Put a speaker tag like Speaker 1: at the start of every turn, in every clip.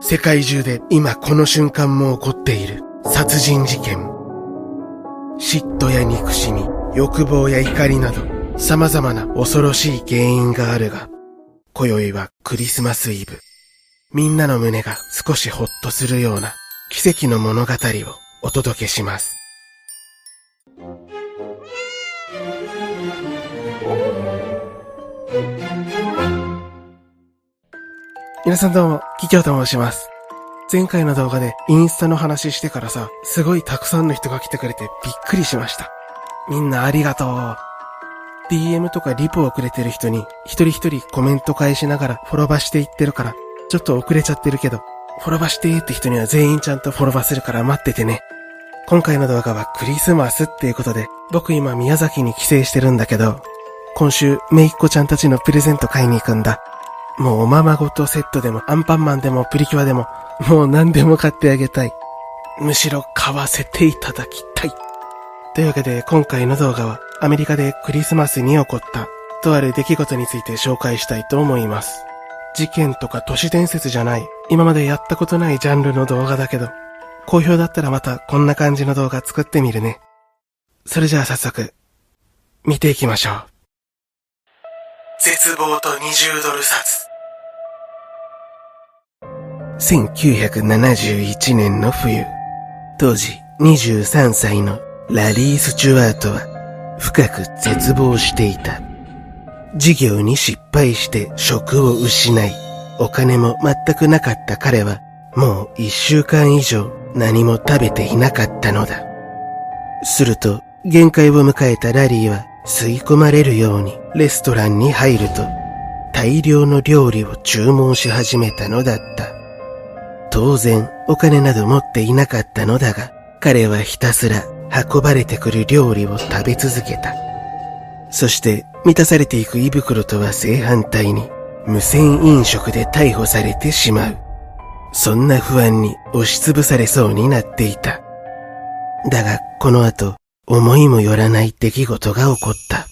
Speaker 1: 世界中で今この瞬間も起こっている殺人事件。嫉妬や憎しみ、欲望や怒りなど様々な恐ろしい原因があるが、今宵はクリスマスイブ。みんなの胸が少しほっとするような奇跡の物語をお届けします。皆さんどうも、キキョウと申します。前回の動画でインスタの話してからさ、すごいたくさんの人が来てくれてびっくりしました。みんなありがとう。DM とかリプをくれてる人に一人一人コメント返しながらフォロバしていってるから、ちょっと遅れちゃってるけど、フォロバしてって人には全員ちゃんとフォロバするから待っててね。今回の動画はクリスマスっていうことで、僕今宮崎に帰省してるんだけど、今週、めいっ子ちゃんたちのプレゼント買いに行くんだ。もうおままごとセットでもアンパンマンでもプリキュアでももう何でも買ってあげたい。むしろ買わせていただきたい。というわけで今回の動画はアメリカでクリスマスに起こったとある出来事について紹介したいと思います。事件とか都市伝説じゃない、今までやったことないジャンルの動画だけど、好評だったらまたこんな感じの動画作ってみるね。それじゃあ早速、見ていきましょう。絶望と20ドル札。1971年の冬、当時23歳のラリー・スチュワートは深く絶望していた。事業に失敗して職を失い、お金も全くなかった彼はもう一週間以上何も食べていなかったのだ。すると限界を迎えたラリーは吸い込まれるようにレストランに入ると大量の料理を注文し始めたのだった。当然お金など持っていなかったのだが彼はひたすら運ばれてくる料理を食べ続けた。そして満たされていく胃袋とは正反対に無線飲食で逮捕されてしまう。そんな不安に押しつぶされそうになっていた。だがこの後思いもよらない出来事が起こった。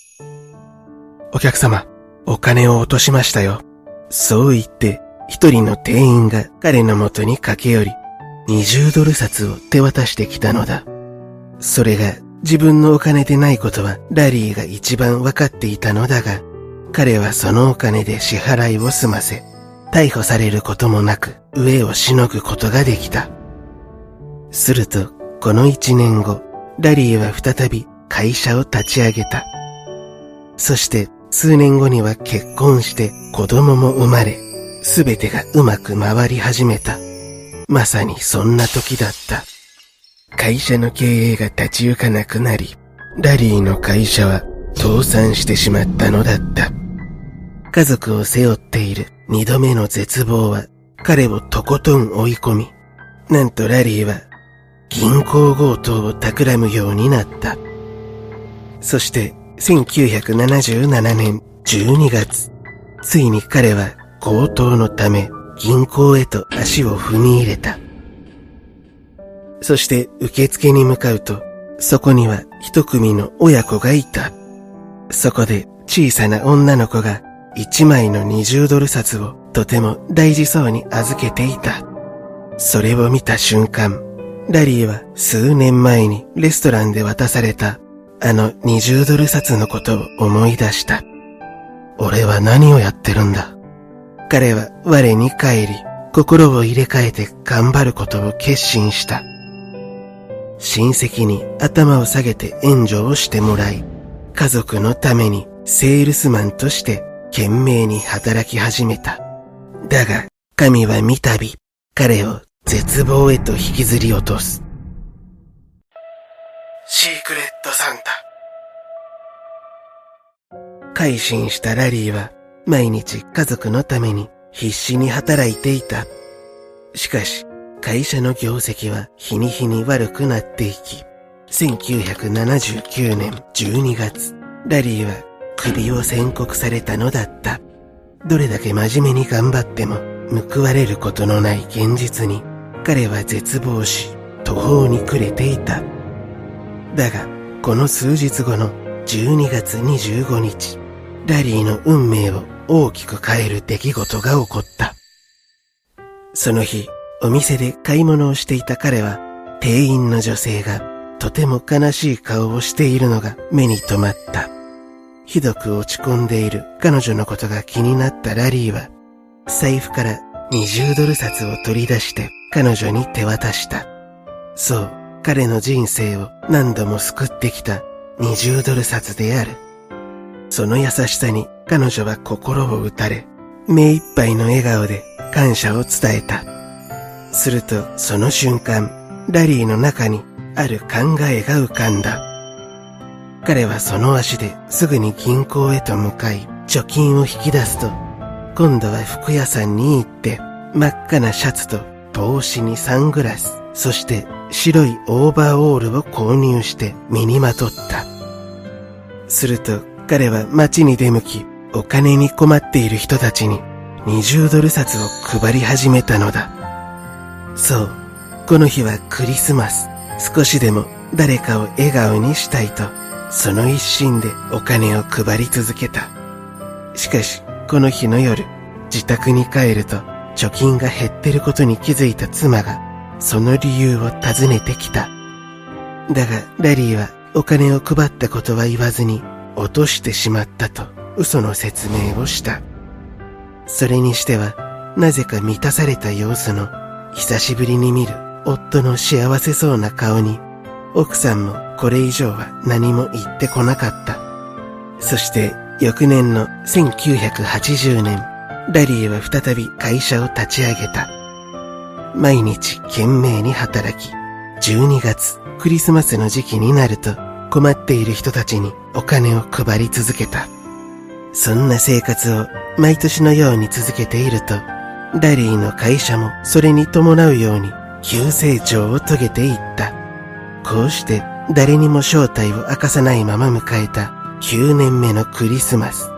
Speaker 1: お客様、お金を落としましたよ。そう言って、一人の店員が彼のもとに駆け寄り、20ドル札を手渡してきたのだ。それが自分のお金でないことはラリーが一番わかっていたのだが、彼はそのお金で支払いを済ませ、逮捕されることもなく上をしのぐことができた。すると、この一年後、ラリーは再び会社を立ち上げた。そして数年後には結婚して子供も生まれ、すべてがうまく回り始めた。まさにそんな時だった。会社の経営が立ち行かなくなり、ラリーの会社は倒産してしまったのだった。家族を背負っている二度目の絶望は彼をとことん追い込み、なんとラリーは銀行強盗を企むようになった。そして1977年12月、ついに彼は強盗のため銀行へと足を踏み入れた。そして受付に向かうと、そこには一組の親子がいた。そこで小さな女の子が一枚の20ドル札をとても大事そうに預けていた。それを見た瞬間、ラリーは数年前にレストランで渡されたあの20ドル札のことを思い出した。俺は何をやってるんだ？彼は我に帰り、心を入れ替えて頑張ることを決心した。親戚に頭を下げて援助をしてもらい、家族のためにセールスマンとして懸命に働き始めた。だが、神は三度、彼を絶望へと引きずり落とす。シークレットサンタ。改心したラリーは毎日家族のために必死に働いていた。しかし、会社の業績は日に日に悪くなっていき、1979年12月、ラリーは首を宣告されたのだった。どれだけ真面目に頑張っても報われることのない現実に彼は絶望し途方に暮れていた。だが、この数日後の12月25日、ラリーの運命を大きく変える出来事が起こった。その日、お店で買い物をしていた彼は、店員の女性がとても悲しい顔をしているのが目に留まった。ひどく落ち込んでいる彼女のことが気になったラリーは、財布から20ドル札を取り出して彼女に手渡した。そう、彼の人生を何度も救ってきた20ドル札である。その優しさに彼女は心を打たれ、目いっぱいの笑顔で感謝を伝えた。するとその瞬間、ラリーの中にある考えが浮かんだ。彼はその足ですぐに銀行へと向かい、貯金を引き出すと、今度は服屋さんに行って、真っ赤なシャツと帽子にサングラス、そして白いオーバーオールを購入して身にまとった。すると彼は街に出向き、お金に困っている人たちに20ドル札を配り始めたのだ。そう、この日はクリスマス。少しでも誰かを笑顔にしたいと、その一心でお金を配り続けた。しかし、この日の夜、自宅に帰ると貯金が減ってることに気づいた妻が、その理由を尋ねてきた。だが、ラリーはお金を配ったことは言わずに、落としてしまったと嘘の説明をした。それにしては、なぜか満たされた様子の久しぶりに見る夫の幸せそうな顔に、奥さんもこれ以上は何も言ってこなかった。そして翌年の1980年、ラリーは再び会社を立ち上げた。毎日懸命に働き、12月クリスマスの時期になると困っている人たちにお金を配り続けた。そんな生活を毎年のように続けていると、ラリーの会社もそれに伴うように急成長を遂げていった。こうして誰にも正体を明かさないまま迎えた9年目のクリスマス。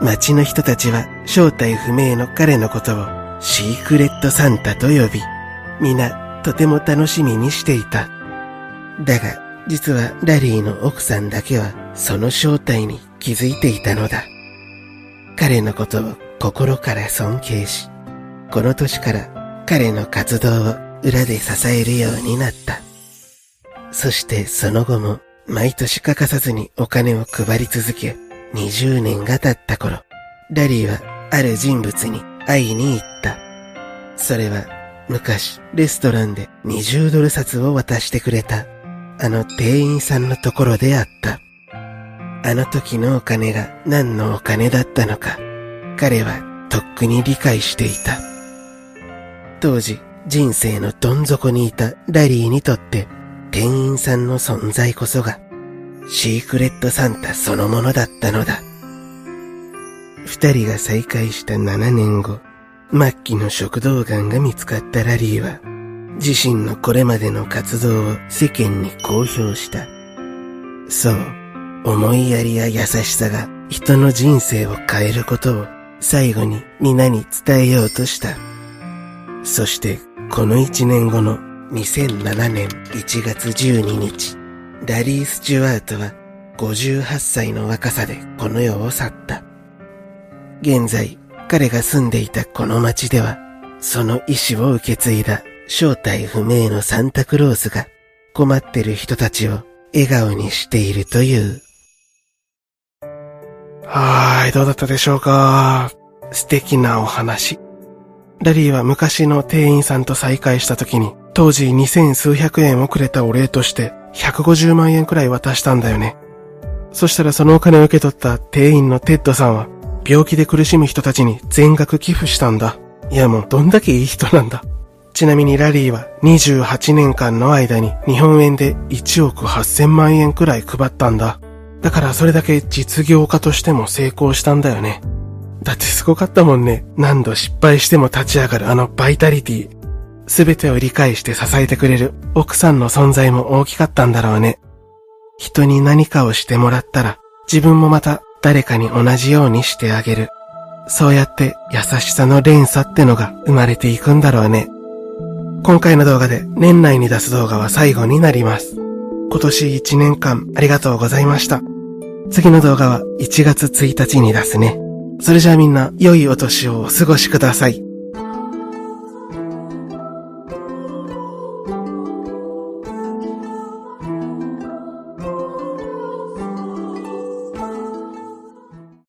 Speaker 1: 街の人たちは正体不明の彼のことをシークレットサンタと呼び、皆とても楽しみにしていた。だが、実はラリーの奥さんだけはその正体に気づいていたのだ。彼のことを心から尊敬し、この年から彼の活動を裏で支えるようになった。そしてその後も毎年欠かさずにお金を配り続け、20年が経った頃、ラリーはある人物に会いに行った。それは昔レストランで20ドル札を渡してくれたあの店員さんのところであった。あの時のお金が何のお金だったのか、彼はとっくに理解していた。当時、人生のどん底にいたラリーにとって、店員さんの存在こそが、シークレットサンタそのものだったのだ。二人が再会した7年後、末期の食道癌が見つかったラリーは、自身のこれまでの活動を世間に公表した。そう、思いやりや優しさが人の人生を変えることを最後に皆に伝えようとした。そしてこの1年後の2007年1月12日、ラリー・スチュワートは58歳の若さでこの世を去った。現在、彼が住んでいたこの町では、その意志を受け継いだ正体不明のサンタクロースが困ってる人たちを笑顔にしているという。
Speaker 2: はーい、どうだったでしょうか？素敵なお話。ラリーは昔の店員さんと再会した時に、当時二千数百円をくれたお礼として150万円くらい渡したんだよね。そしたらそのお金を受け取った店員のテッドさんは、病気で苦しむ人たちに全額寄付したんだ。いやもうどんだけいい人なんだ。ちなみにラリーは28年間の間に日本円で1億8000万円くらい配ったんだ。だからそれだけ実業家としても成功したんだよね。だってすごかったもんね。何度失敗しても立ち上がるあのバイタリティ。すべてを理解して支えてくれる奥さんの存在も大きかったんだろうね。人に何かをしてもらったら自分もまた誰かに同じようにしてあげる。そうやって優しさの連鎖ってのが生まれていくんだろうね。今回の動画で年内に出す動画は最後になります。今年1年間ありがとうございました。次の動画は1月1日に出すね。それじゃあみんな良いお年をお過ごしください。